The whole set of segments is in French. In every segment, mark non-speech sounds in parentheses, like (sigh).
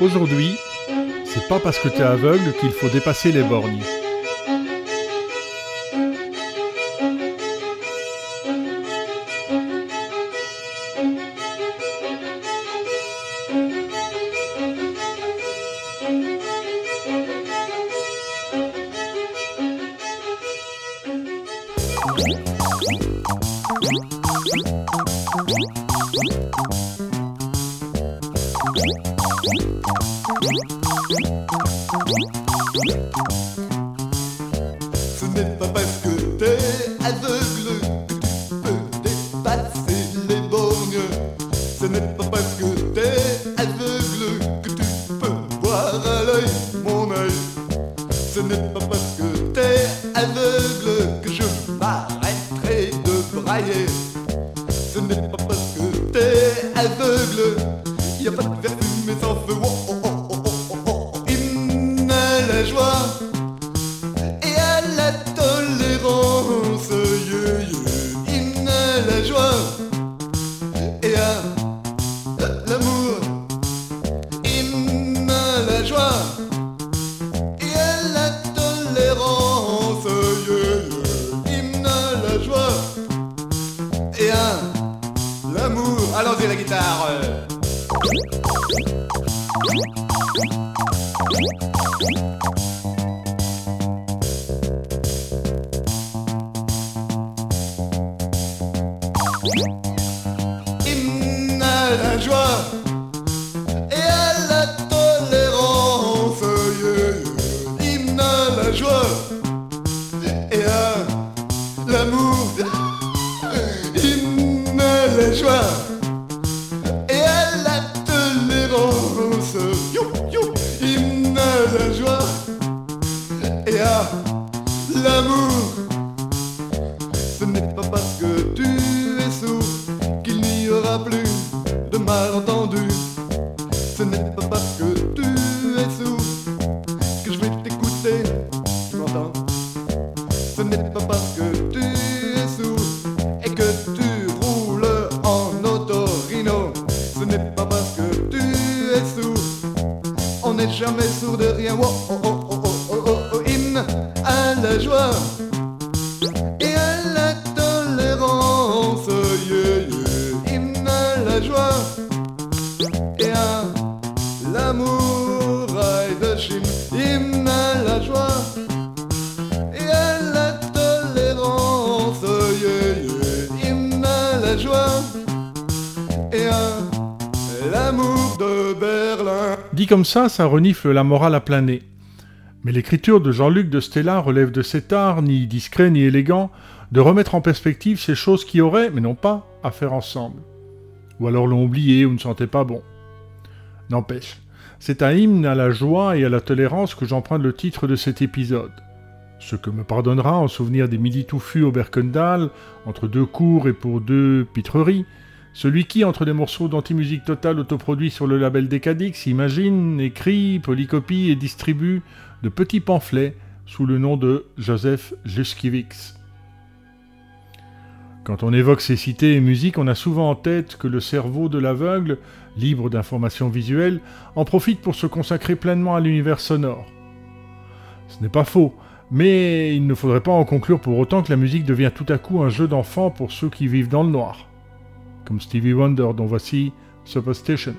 Aujourd'hui, c'est pas parce que tu es aveugle qu'il faut dépasser les bornes. Dit comme ça, ça renifle la morale à plein nez. Mais l'écriture de Jean-Luc de Stella relève de cet art, ni discret ni élégant, de remettre en perspective ces choses qui auraient, mais non pas, à faire ensemble. Ou alors l'ont oublié ou ne sentaient pas bon. N'empêche, c'est un hymne à la joie et à la tolérance que j'emprunte le titre de cet épisode. Ce que me pardonnera en souvenir des midi touffus au Berkendal, entre deux cours et pour deux pitreries, celui qui, entre des morceaux d'anti-musique totale autoproduits sur le label Decadix, imagine, écrit, polycopie et distribue de petits pamphlets sous le nom de Joseph Juskiewicz. Quand on évoque ces cités et musiques, on a souvent en tête que le cerveau de l'aveugle, libre d'informations visuelles, en profite pour se consacrer pleinement à l'univers sonore. Ce n'est pas faux, mais il ne faudrait pas en conclure pour autant que la musique devient tout à coup un jeu d'enfant pour ceux qui vivent dans le noir comme Stevie Wonder dont voici Superstition.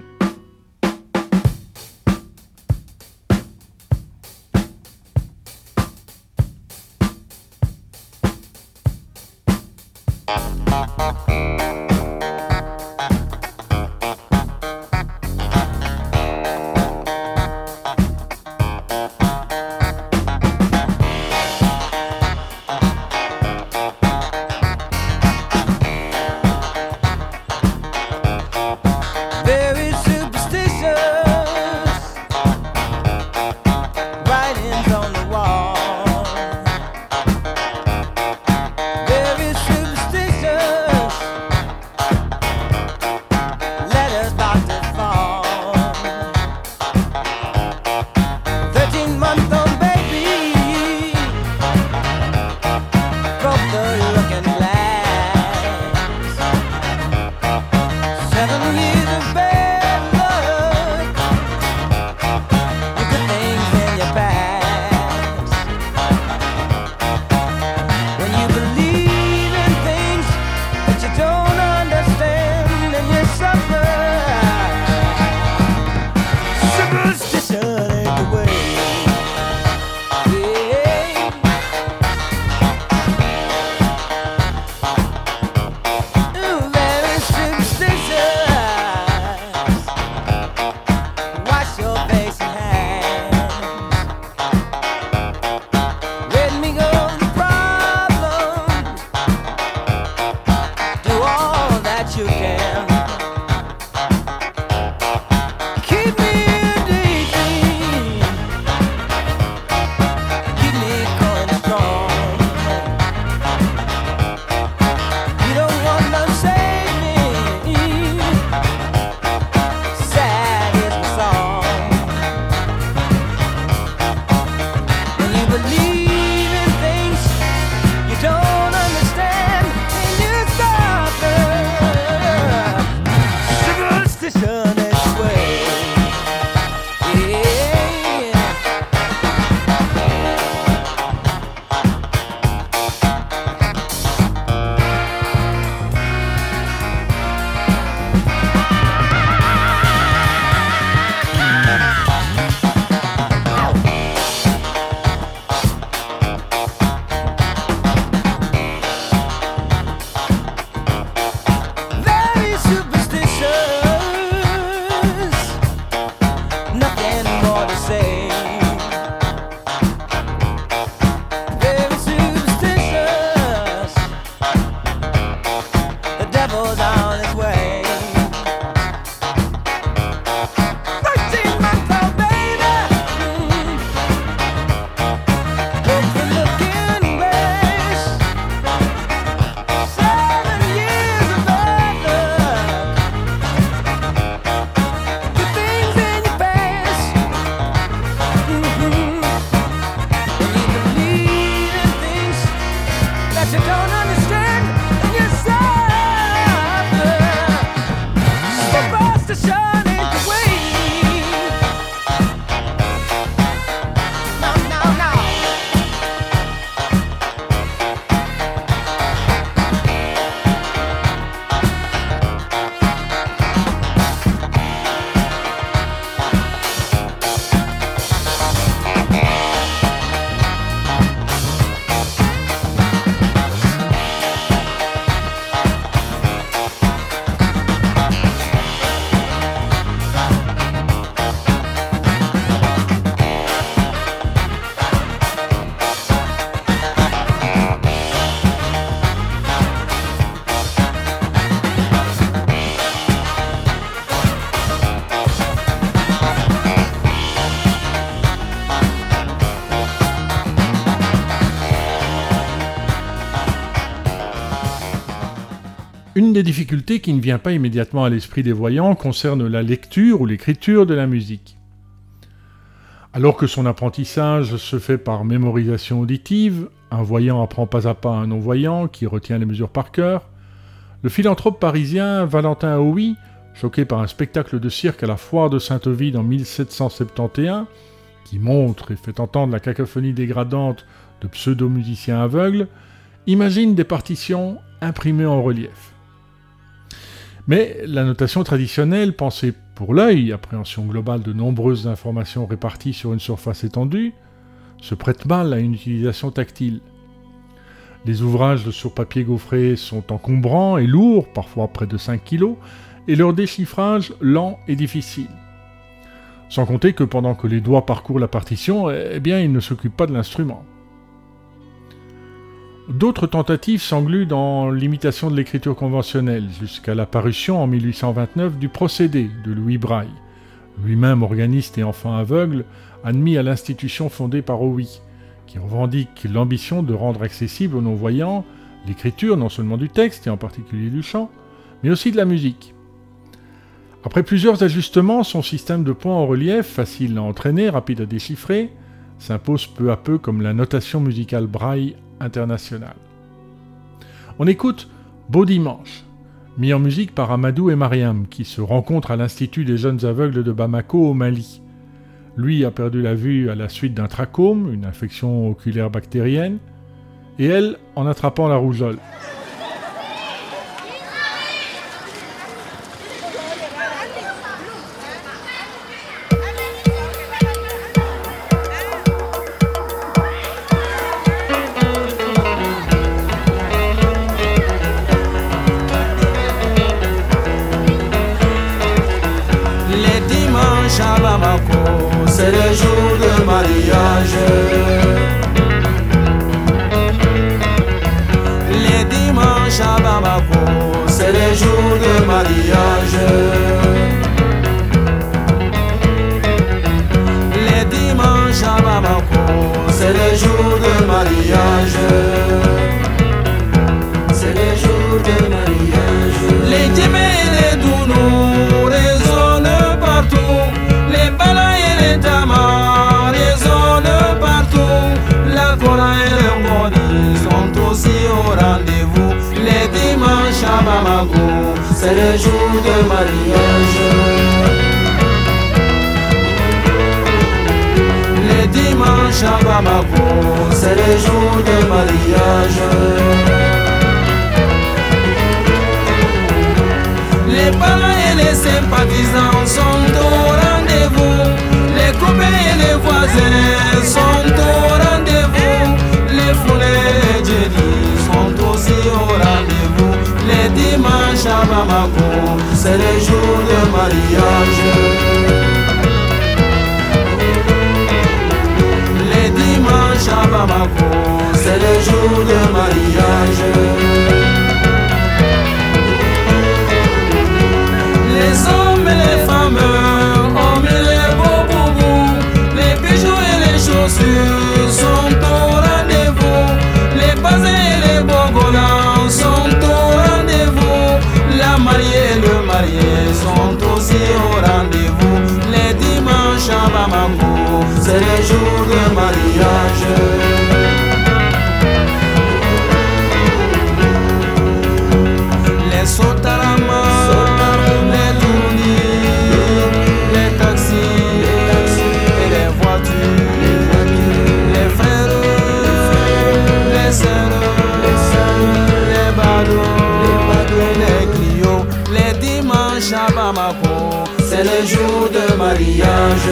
Des difficultés qui ne vient pas immédiatement à l'esprit des voyants concerne la lecture ou l'écriture de la musique. Alors que son apprentissage se fait par mémorisation auditive, un voyant apprend pas à pas un non-voyant qui retient les mesures par cœur, le philanthrope parisien Valentin Houy, choqué par un spectacle de cirque à la foire de Saint-Ovide en 1771, qui montre et fait entendre la cacophonie dégradante de pseudo-musiciens aveugles, imagine des partitions imprimées en relief. Mais la notation traditionnelle, pensée pour l'œil, appréhension globale de nombreuses informations réparties sur une surface étendue, se prête mal à une utilisation tactile. Les ouvrages sur papier gaufré sont encombrants et lourds, parfois près de 5 kg, et leur déchiffrage lent et difficile. Sans compter que pendant que les doigts parcourent la partition, eh bien, ils ne s'occupent pas de l'instrument. D'autres tentatives s'engluent dans l'imitation de l'écriture conventionnelle, jusqu'à l'apparition en 1829 du procédé de Louis Braille, lui-même organiste et enfant aveugle, admis à l'institution fondée par Owi, qui revendique l'ambition de rendre accessible aux non-voyants l'écriture non seulement du texte, et en particulier du chant, mais aussi de la musique. Après plusieurs ajustements, son système de points en relief, facile à entraîner, rapide à déchiffrer, s'impose peu à peu comme la notation musicale braille On écoute Beau Dimanche, mis en musique par Amadou et Mariam, qui se rencontrent à l'Institut des jeunes aveugles de Bamako au Mali. Lui a perdu la vue à la suite d'un trachome, une infection oculaire bactérienne, et elle en attrapant la rougeole. C'est le jour de mariage. Les dimanches à Bamako, c'est le jour de mariage. Les parents et les sympathisants sont au rendez-vous. Les copains et les voisins sont au rendez-vous. Les foulées et les Jenny sont aussi au rendez-vous. Les dimanches à Bamako, c'est le jour de mariage. Les dimanches à Bamako, c'est le jour de mariage. Les hommes et les femmes ont mis les beaux boubous, les bijoux et les chaussures et le marié sont aussi au rendez-vous. Les dimanches à Bamako, c'est le jour de mariage. Bamako, c'est le jour de mariage.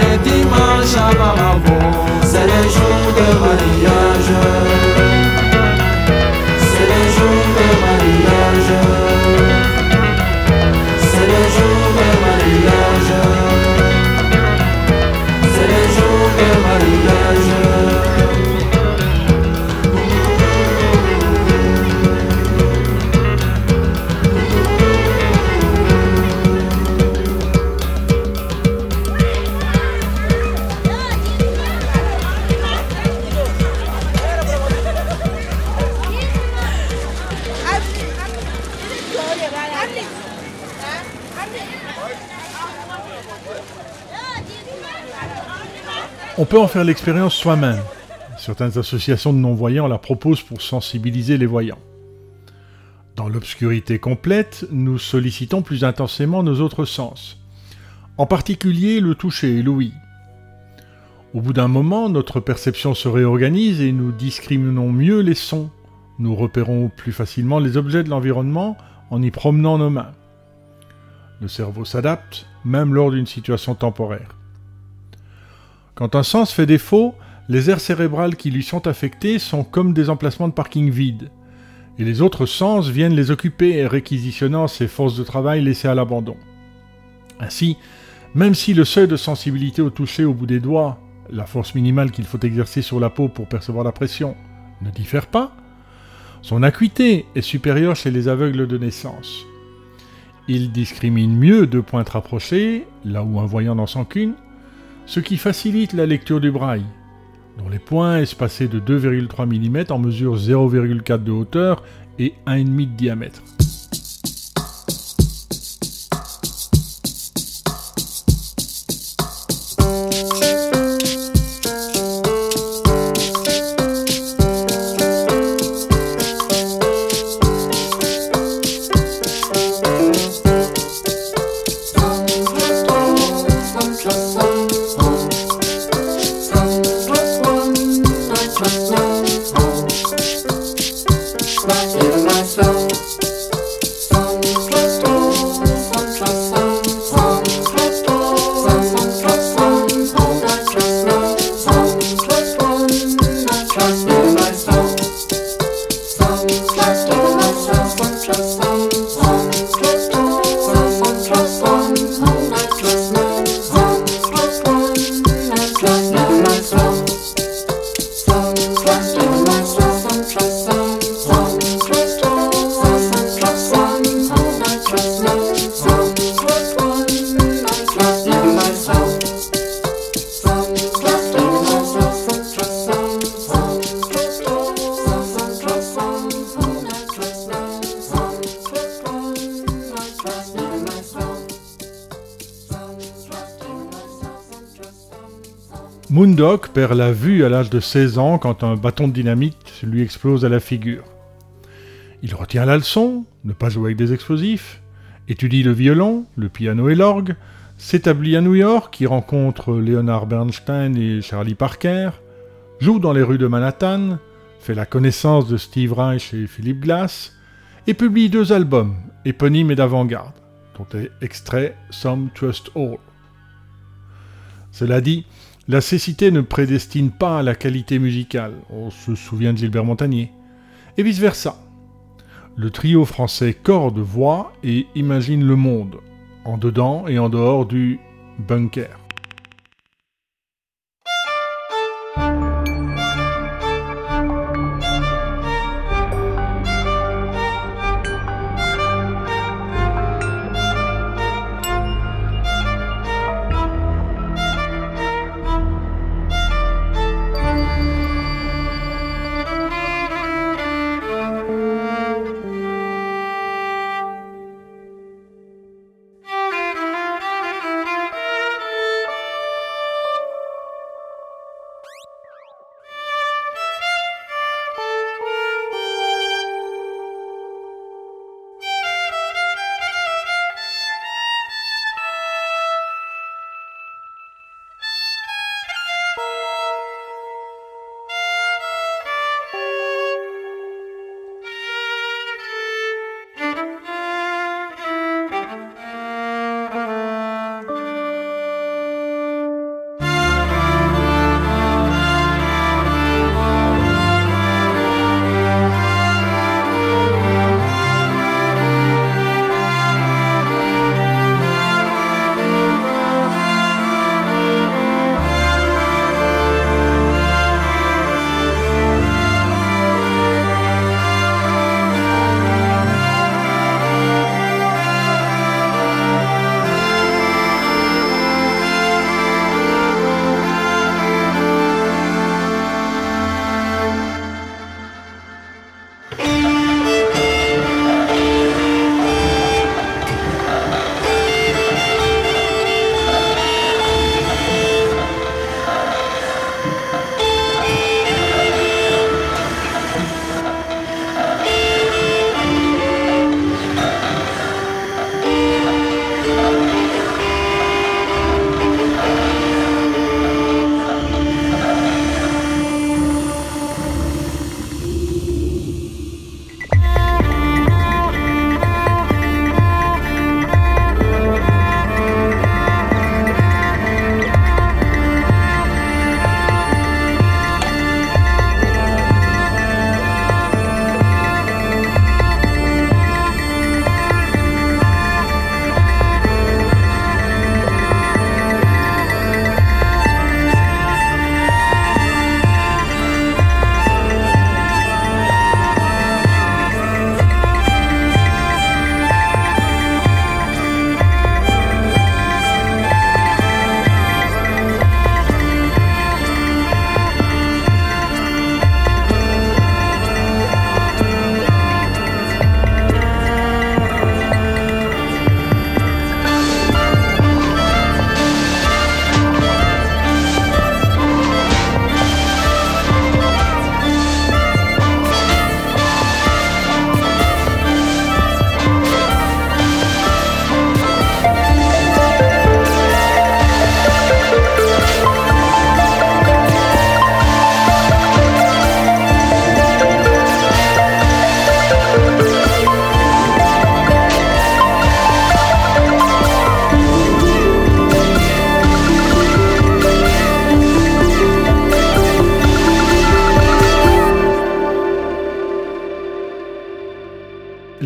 Les dimanches à Bamako, c'est le jour de mariage. Peut en faire l'expérience soi-même. Certaines associations de non-voyants la proposent pour sensibiliser les voyants. Dans l'obscurité complète, nous sollicitons plus intensément nos autres sens, en particulier le toucher et l'ouïe. Au bout d'un moment, notre perception se réorganise et nous discriminons mieux les sons. Nous repérons plus facilement les objets de l'environnement en y promenant nos mains. Le cerveau s'adapte, même lors d'une situation temporaire. Quand un sens fait défaut, les aires cérébrales qui lui sont affectées sont comme des emplacements de parking vides, et les autres sens viennent les occuper, réquisitionnant ces forces de travail laissées à l'abandon. Ainsi, même si le seuil de sensibilité au toucher au bout des doigts, la force minimale qu'il faut exercer sur la peau pour percevoir la pression, ne diffère pas, son acuité est supérieure chez les aveugles de naissance. Il discrimine mieux deux pointes rapprochées, là où un voyant n'en sent qu'une, ce qui facilite la lecture du braille, dont les points espacés de 2,3 mm en mesure 0,4 de hauteur et 1,5 de diamètre. Perd la vue à l'âge de 16 ans quand un bâton de dynamite lui explose à la figure. Il retient la leçon, ne pas jouer avec des explosifs, étudie le violon, le piano et l'orgue, s'établit à New York, y rencontre Leonard Bernstein et Charlie Parker, joue dans les rues de Manhattan, fait la connaissance de Steve Reich et Philip Glass, et publie deux albums, éponymes et d'avant-garde, dont est extrait Some Trust All. Cela dit, la cécité ne prédestine pas à la qualité musicale, on se souvient de Gilbert Montagnier, et vice-versa. Le trio français corde-voix et imagine le monde, en dedans et en dehors du bunker.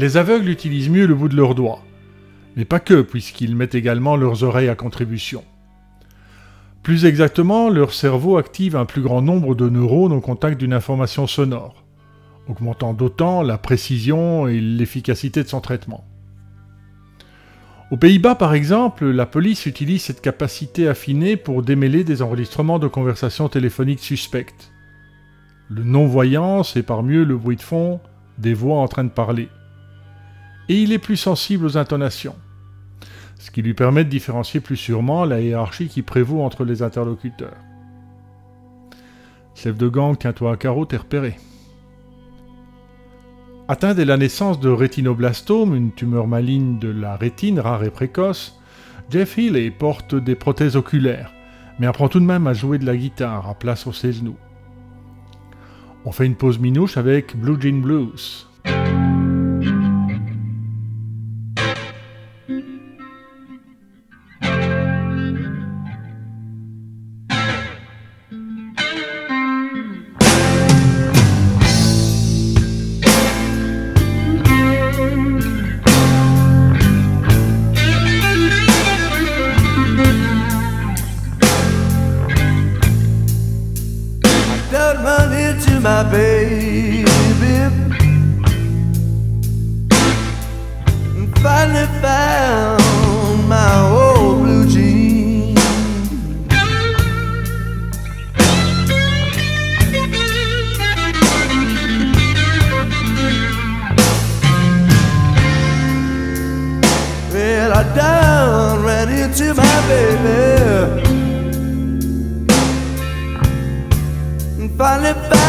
Les aveugles utilisent mieux le bout de leurs doigts. Mais pas que, puisqu'ils mettent également leurs oreilles à contribution. Plus exactement, leur cerveau active un plus grand nombre de neurones au contact d'une information sonore, augmentant d'autant la précision et l'efficacité de son traitement. Aux Pays-Bas, par exemple, la police utilise cette capacité affinée pour démêler des enregistrements de conversations téléphoniques suspectes. Le non-voyant sépare mieux le bruit de fond des voix en train de parler. Et il est plus sensible aux intonations ce qui lui permet de différencier plus sûrement la hiérarchie qui prévaut entre les interlocuteurs. Chef de gang, tiens-toi à carreau, t'es repéré. Atteint dès la naissance de rétinoblastome, une tumeur maligne de la rétine rare et précoce, Jeff Healey porte des prothèses oculaires, mais apprend tout de même à jouer de la guitare à plat sur ses genoux. On fait une pause minouche avec Blue Jean Blues. finally found my old blue jeans. Well, I done ran into my baby. And finally found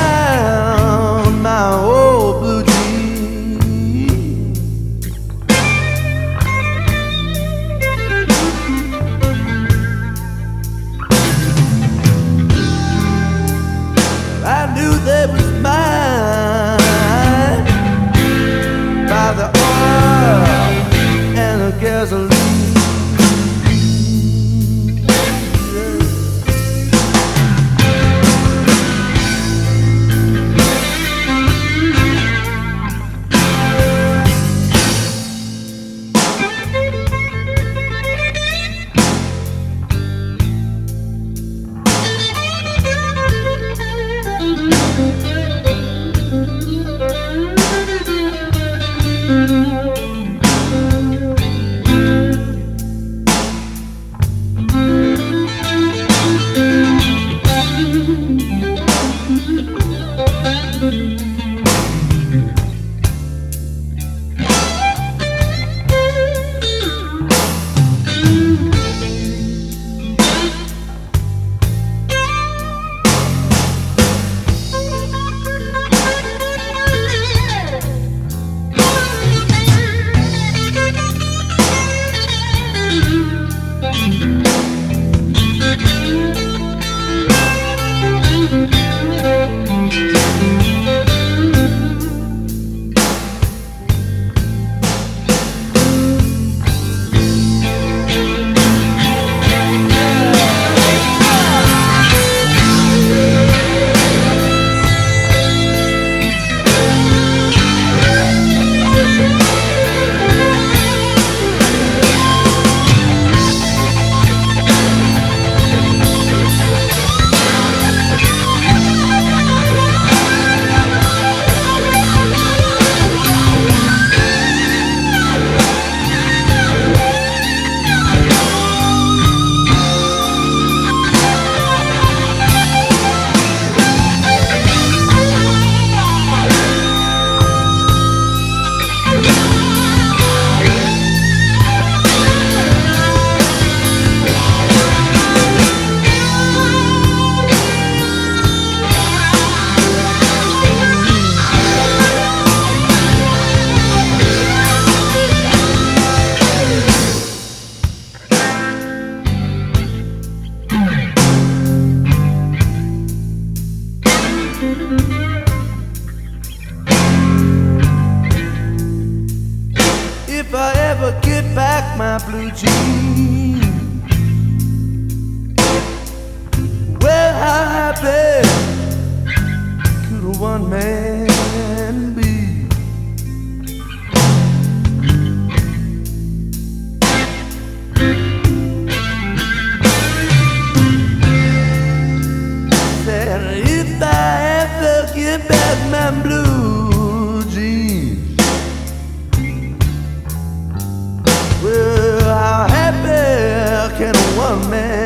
man.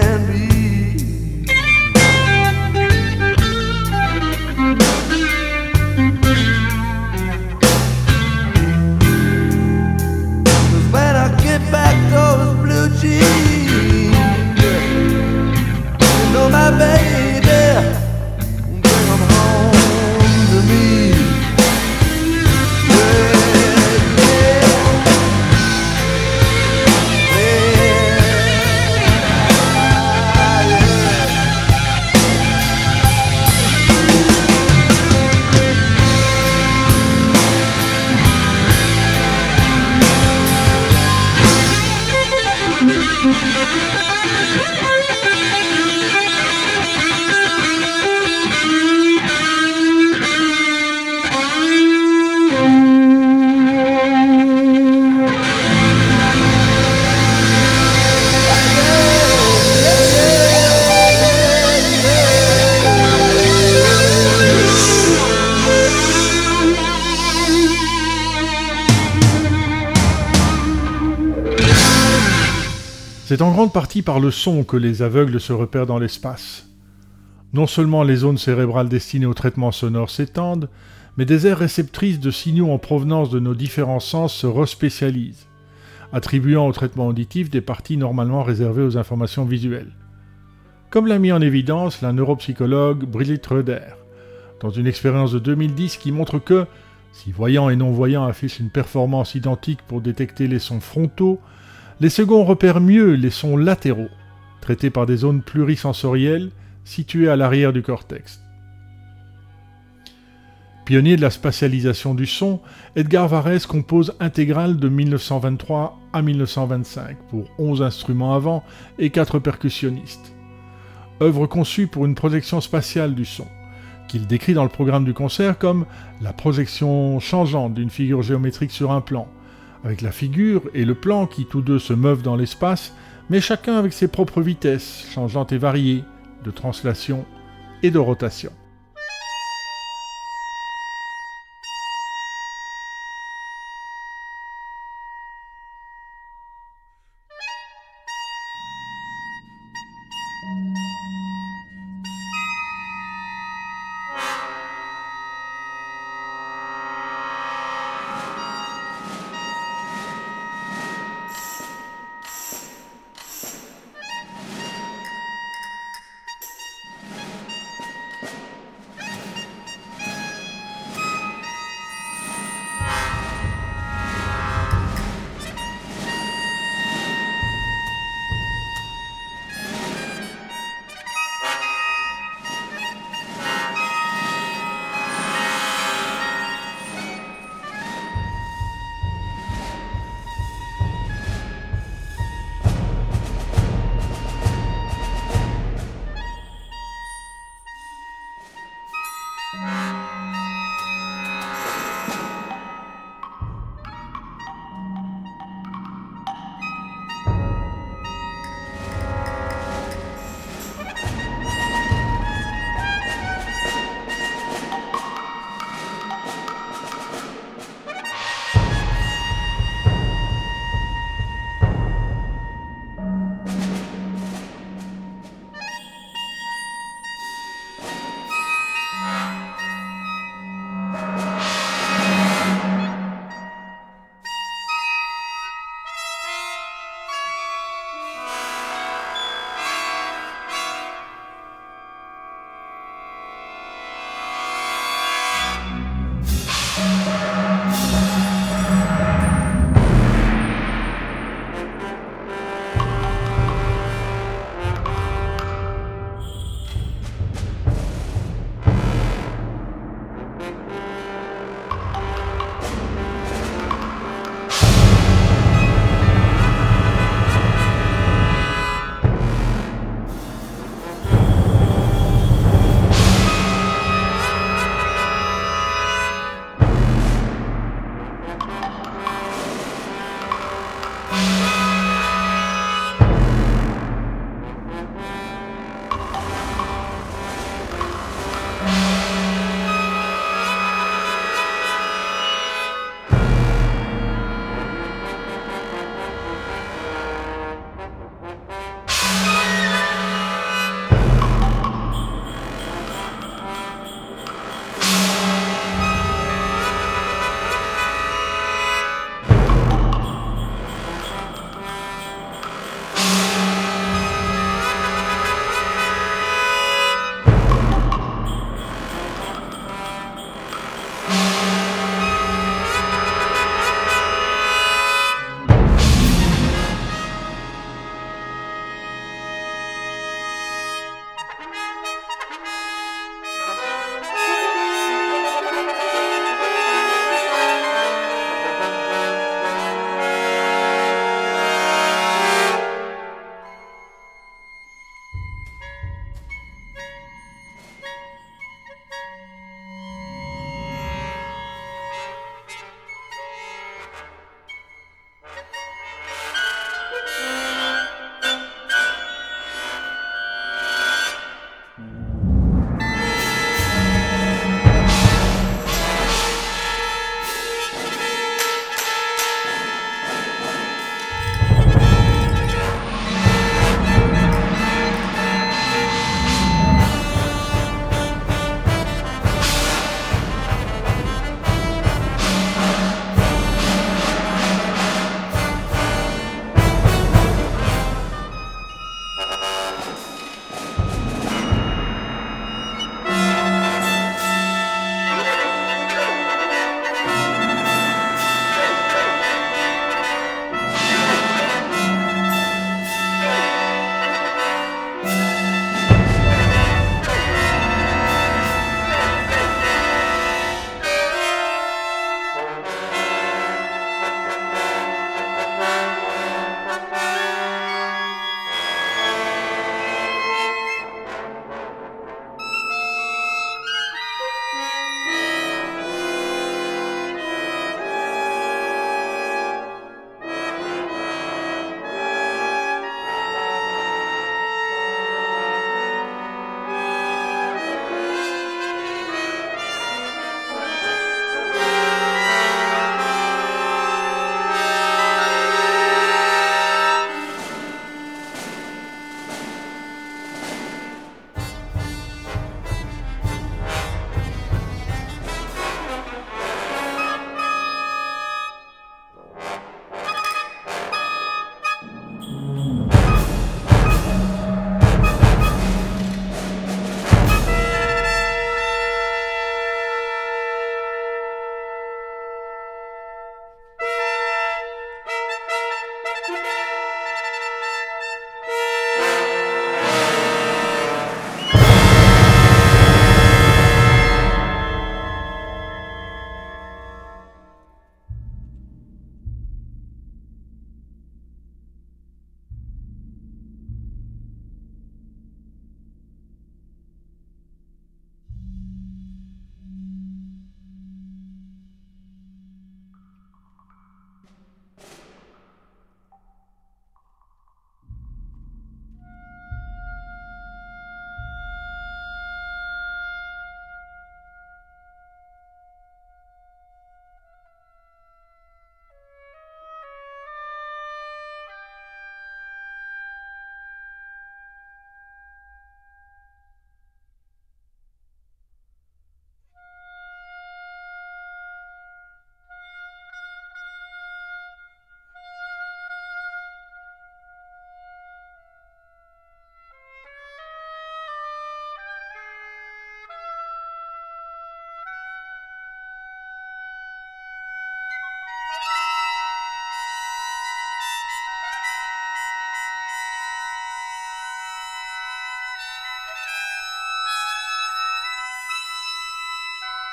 Par le son que les aveugles se repèrent dans l'espace. Non seulement les zones cérébrales destinées au traitement sonore s'étendent, mais des aires réceptrices de signaux en provenance de nos différents sens se respécialisent, attribuant au traitement auditif des parties normalement réservées aux informations visuelles. Comme l'a mis en évidence la neuropsychologue Brigitte Röder, dans une expérience de 2010 qui montre que, si voyants et non-voyants affichent une performance identique pour détecter les sons frontaux, les seconds repèrent mieux les sons latéraux, traités par des zones plurisensorielles situées à l'arrière du cortex. Pionnier de la spatialisation du son, Edgar Varèse compose intégrale de 1923 à 1925 pour 11 instruments avant et 4 percussionnistes. Œuvre conçue pour une projection spatiale du son, qu'il décrit dans le programme du concert comme la projection changeante d'une figure géométrique sur un plan, avec la figure et le plan qui tous deux se meuvent dans l'espace, mais chacun avec ses propres vitesses, changeantes et variées, de translation et de rotation.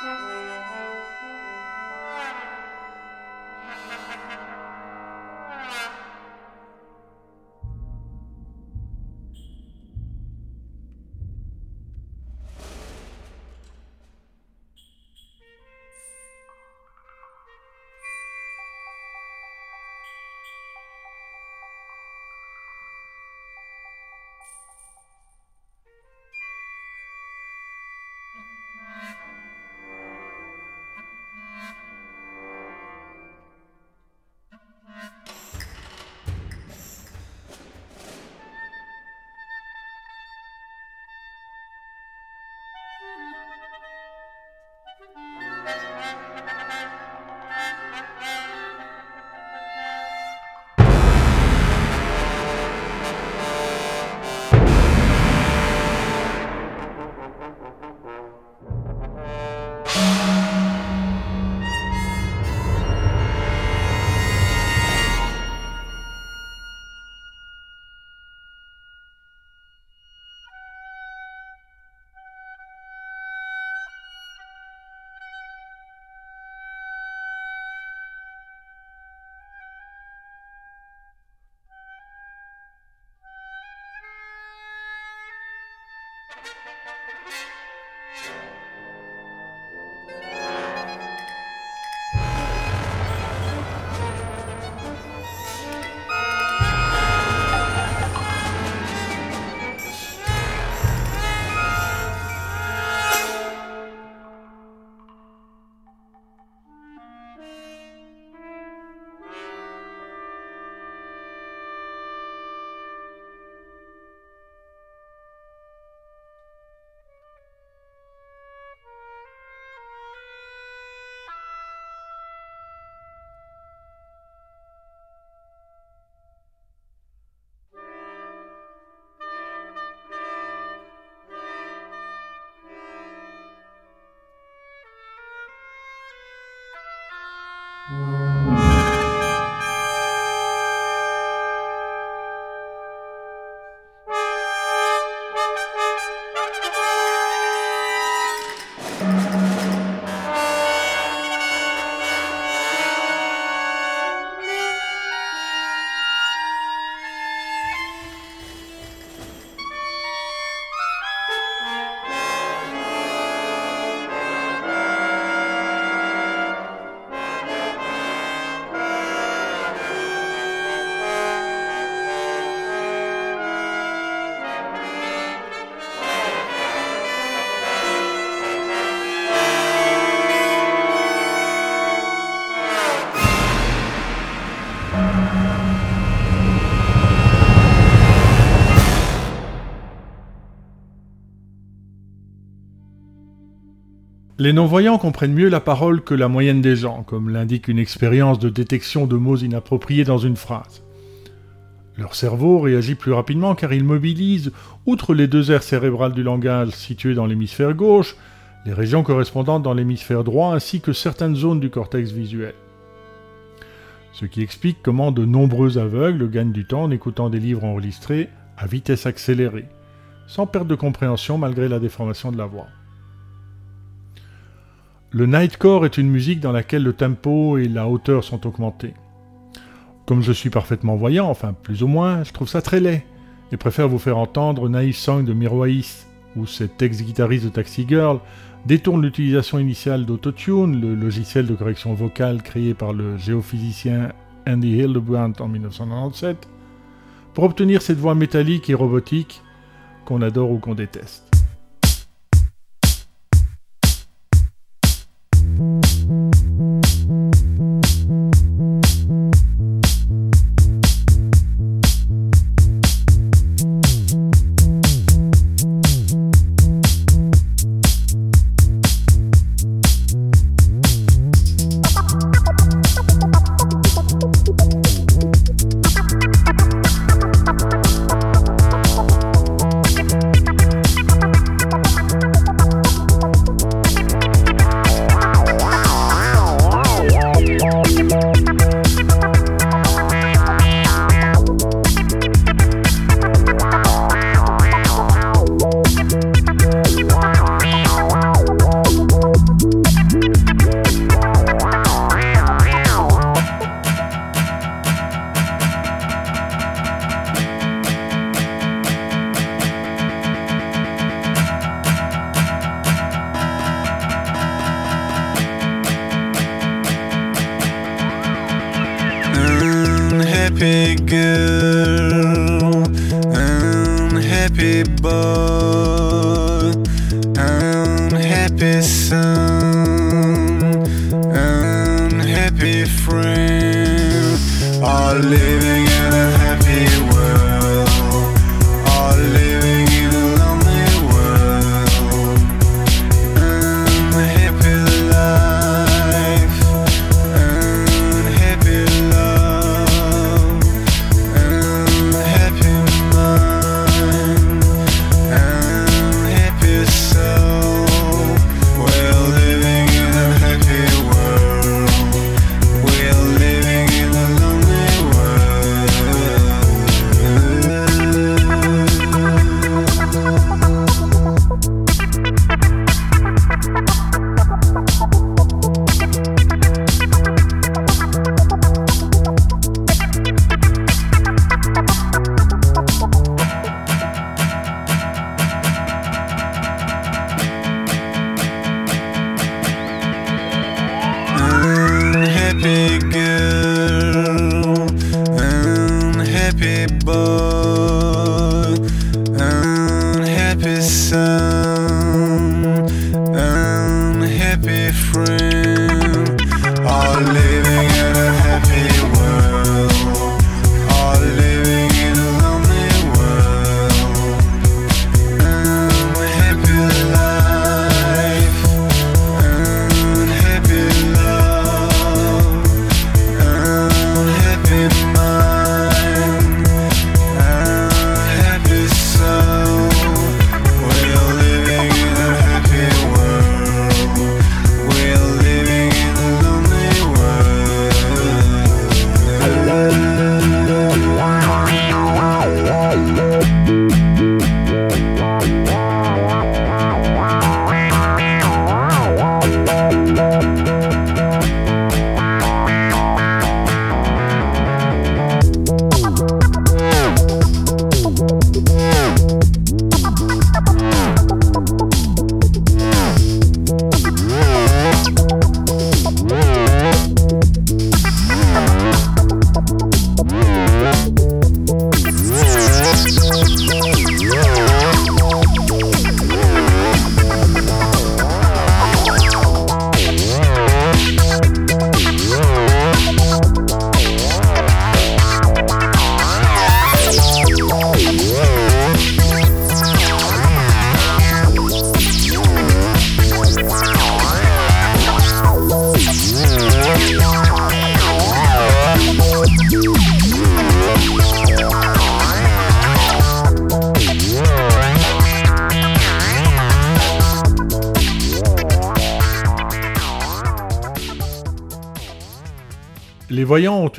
Música Les non-voyants comprennent mieux la parole que la moyenne des gens, comme l'indique une expérience de détection de mots inappropriés dans une phrase. Leur cerveau réagit plus rapidement car il mobilise, outre les deux aires cérébrales du langage situées dans l'hémisphère gauche, les régions correspondantes dans l'hémisphère droit ainsi que certaines zones du cortex visuel. Ce qui explique comment de nombreux aveugles gagnent du temps en écoutant des livres enregistrés à vitesse accélérée, sans perte de compréhension malgré la déformation de la voix. Le nightcore est une musique dans laquelle le tempo et la hauteur sont augmentés. Comme je suis parfaitement voyant, enfin plus ou moins, je trouve ça très laid, et préfère vous faire entendre Naïf Song de Mirwais, où cet ex-guitariste de Taxi Girl détourne l'utilisation initiale d'Autotune, le logiciel de correction vocale créé par le géophysicien Andy Hildebrandt en 1997, pour obtenir cette voix métallique et robotique qu'on adore ou qu'on déteste.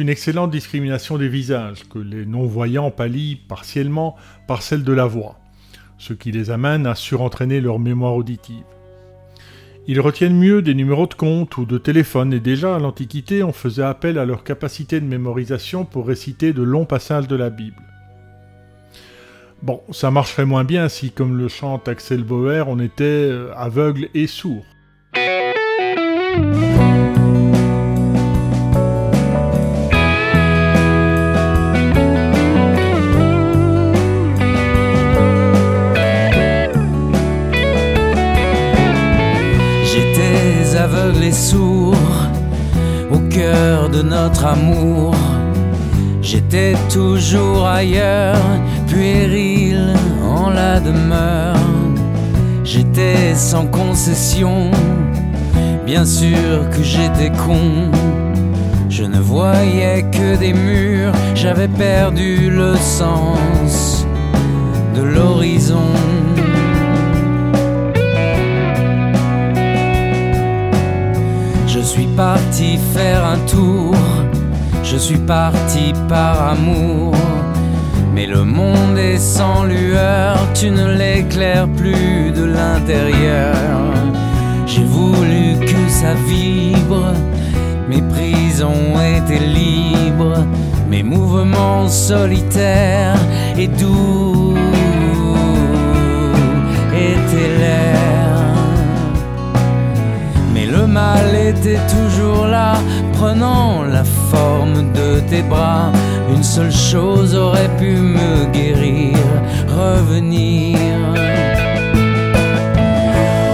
Excellente discrimination des visages, que les non-voyants pallient partiellement par celle de la voix, ce qui les amène à surentraîner leur mémoire auditive. Ils retiennent mieux des numéros de compte ou de téléphone, et déjà à l'Antiquité, on faisait appel à leur capacité de mémorisation pour réciter de longs passages de la Bible. Bon, ça marcherait moins bien si, comme le chante Axel Bauer, on était euh, aveugle et sourd. De notre amour. J'étais toujours ailleurs, puéril en la demeure. J'étais sans concession, bien sûr que j'étais con. Je ne voyais que des murs, j'avais perdu le sens de l'horizon. Suis parti faire un tour, je suis parti par amour. Mais le monde est sans lueur, tu ne l'éclaires plus de l'intérieur. J'ai voulu que ça vibre, mes prisons étaient libres, mes mouvements solitaires et doux étaient l'air. Mal était toujours là, prenant la forme de tes bras, une seule chose aurait pu me guérir, revenir.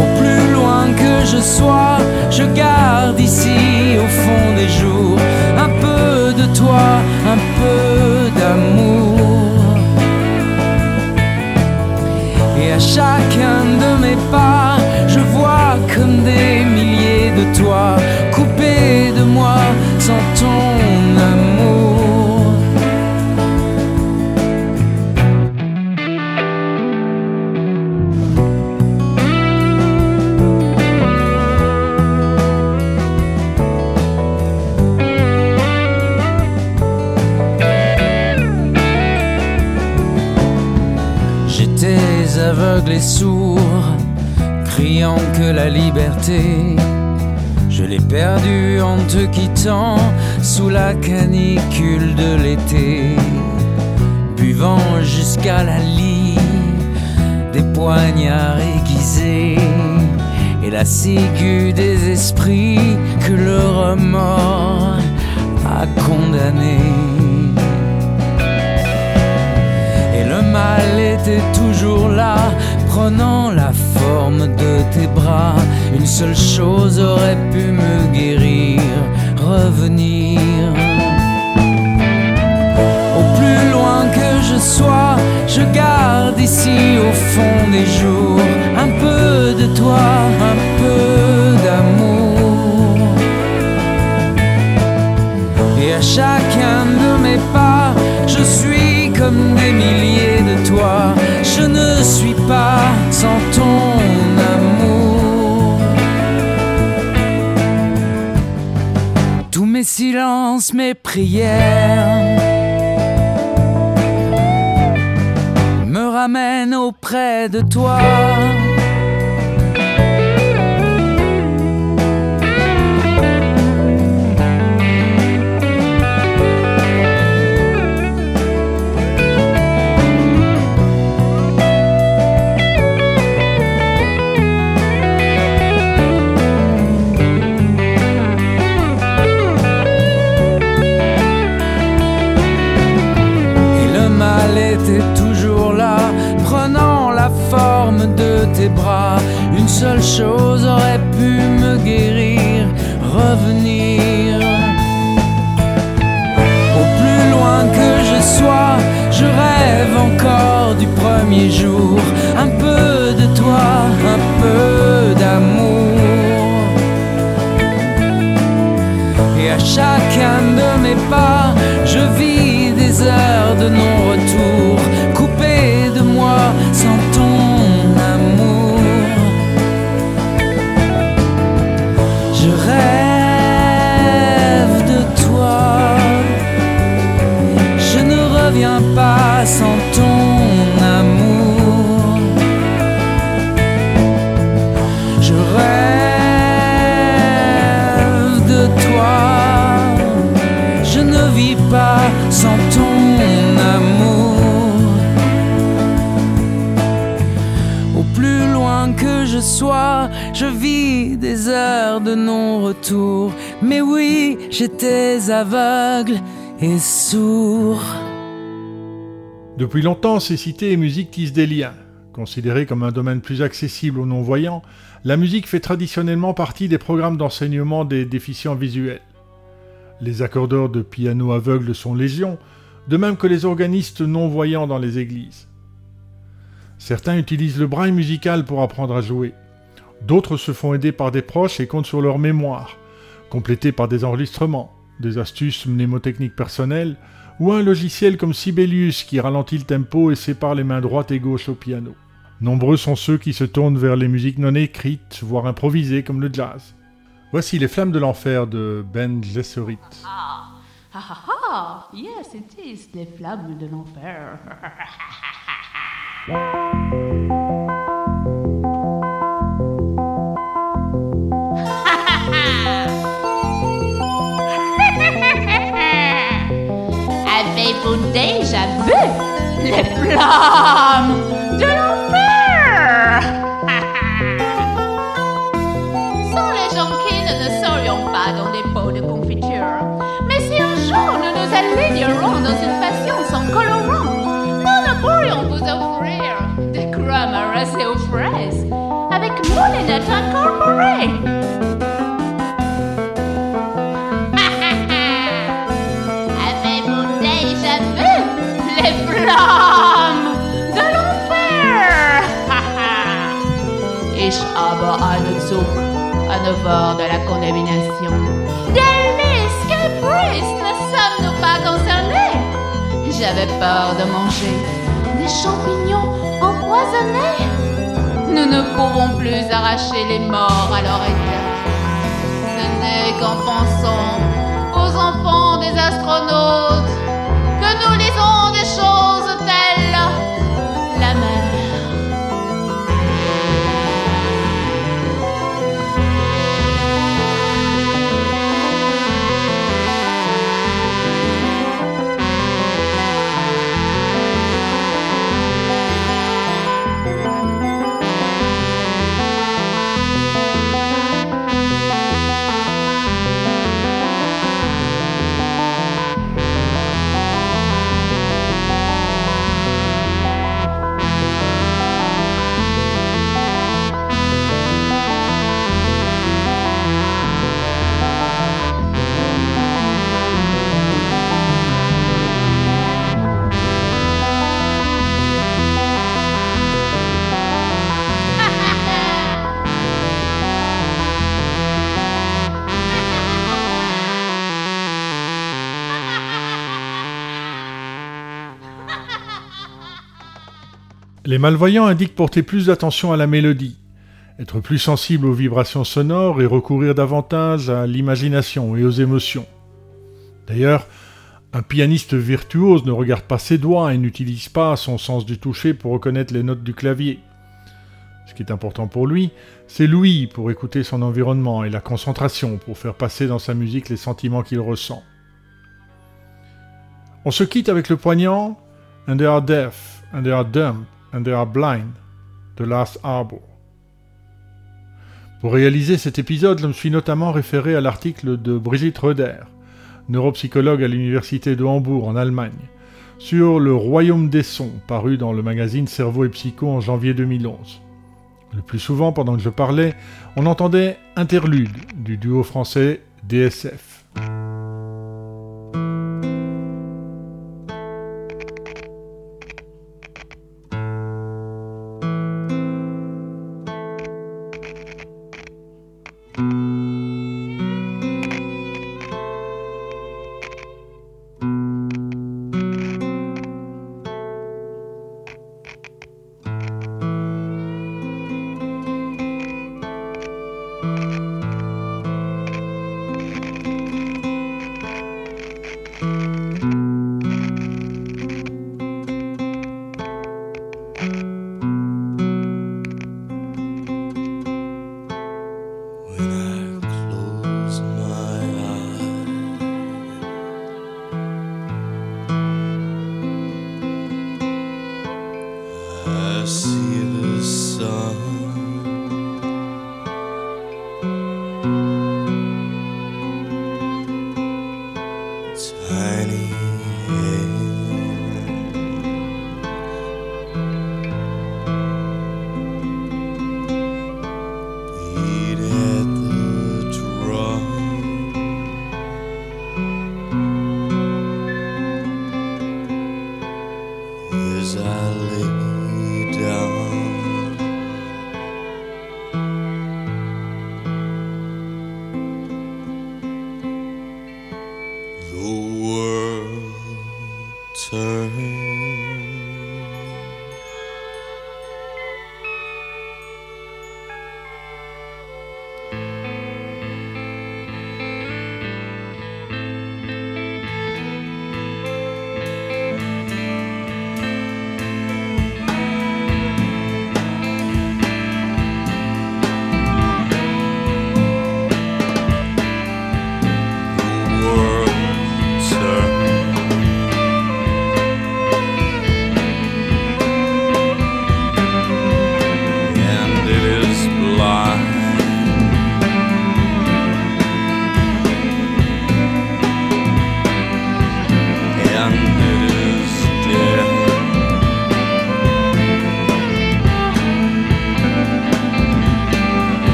Au plus loin que je sois, je garde ici au fond des jours un peu de toi, un peu d'amour. Et à chacun de mes pas, je vois comme des toi coupés de moi sans ton amour. J'étais aveugle et sourd, criant que la liberté, je l'ai perdue en te quittant sous la canicule de l'été, buvant jusqu'à la lie des poignards aiguisés et la ciguë des esprits que le remords a condamnés. Et le mal était toujours là, prenant la forme de tes bras. Une seule chose aurait pu me guérir, revenir. Au plus loin que je sois, je garde ici au fond des jours un peu de toi, un peu d'amour. Et à chacun de mes pas, je suis comme des milliers de toi. Je ne suis pas sans ton amour. Tous mes silences, mes prières me ramènent auprès de toi. Seule chose aurait pu me guérir, revenir. Au plus loin que je sois, je rêve encore du premier jour. Mais oui, j'étais aveugle et sourd. Depuis longtemps, ces cités et musiques tissent des liens. Considérée comme un domaine plus accessible aux non-voyants, la musique fait traditionnellement partie des programmes d'enseignement des déficients visuels. Les accordeurs de piano aveugles sont légion, de même que les organistes non-voyants dans les églises. Certains utilisent le braille musical pour apprendre à jouer. D'autres se font aider par des proches et comptent sur leur mémoire, complétée par des enregistrements, des astuces mnémotechniques personnelles ou un logiciel comme Sibelius qui ralentit le tempo et sépare les mains droite et gauche au piano. Nombreux sont ceux qui se tournent vers les musiques non écrites, voire improvisées comme le jazz. Voici Les Flammes de l'Enfer de Ben Gesserit. Ah, ah, ah, ah, yes, it is les flammes de l'enfer. (laughs) les (laughs) à 9 heures de la condamnation. Délice, quel brise, ne sommes-nous pas concernés? J'avais peur de manger des champignons empoisonnés. Nous ne pouvons plus arracher les morts à leur état. Ce n'est qu'en pensant aux enfants des astronautes que nous lisons des choses Les malvoyants indiquent porter plus d'attention à la mélodie, être plus sensible aux vibrations sonores et recourir davantage à l'imagination et aux émotions. D'ailleurs, un pianiste virtuose ne regarde pas ses doigts et n'utilise pas son sens du toucher pour reconnaître les notes du clavier. Ce qui est important pour lui, c'est l'ouïe pour écouter son environnement et la concentration pour faire passer dans sa musique les sentiments qu'il ressent. On se quitte avec le poignant And they are deaf, and they are. Pour réaliser cet épisode, je me suis notamment référé à l'article de Brigitte Roeder, neuropsychologue à l'université de Hambourg en Allemagne, sur le royaume des sons, paru dans le magazine Cerveau et Psycho en janvier 2011. Le plus souvent, pendant que je parlais, on entendait Interlude du duo français DSF.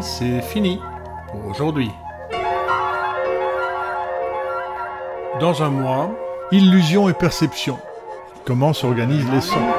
C'est fini pour aujourd'hui. Dans un mois, illusion et perception. Comment s'organisent les sons?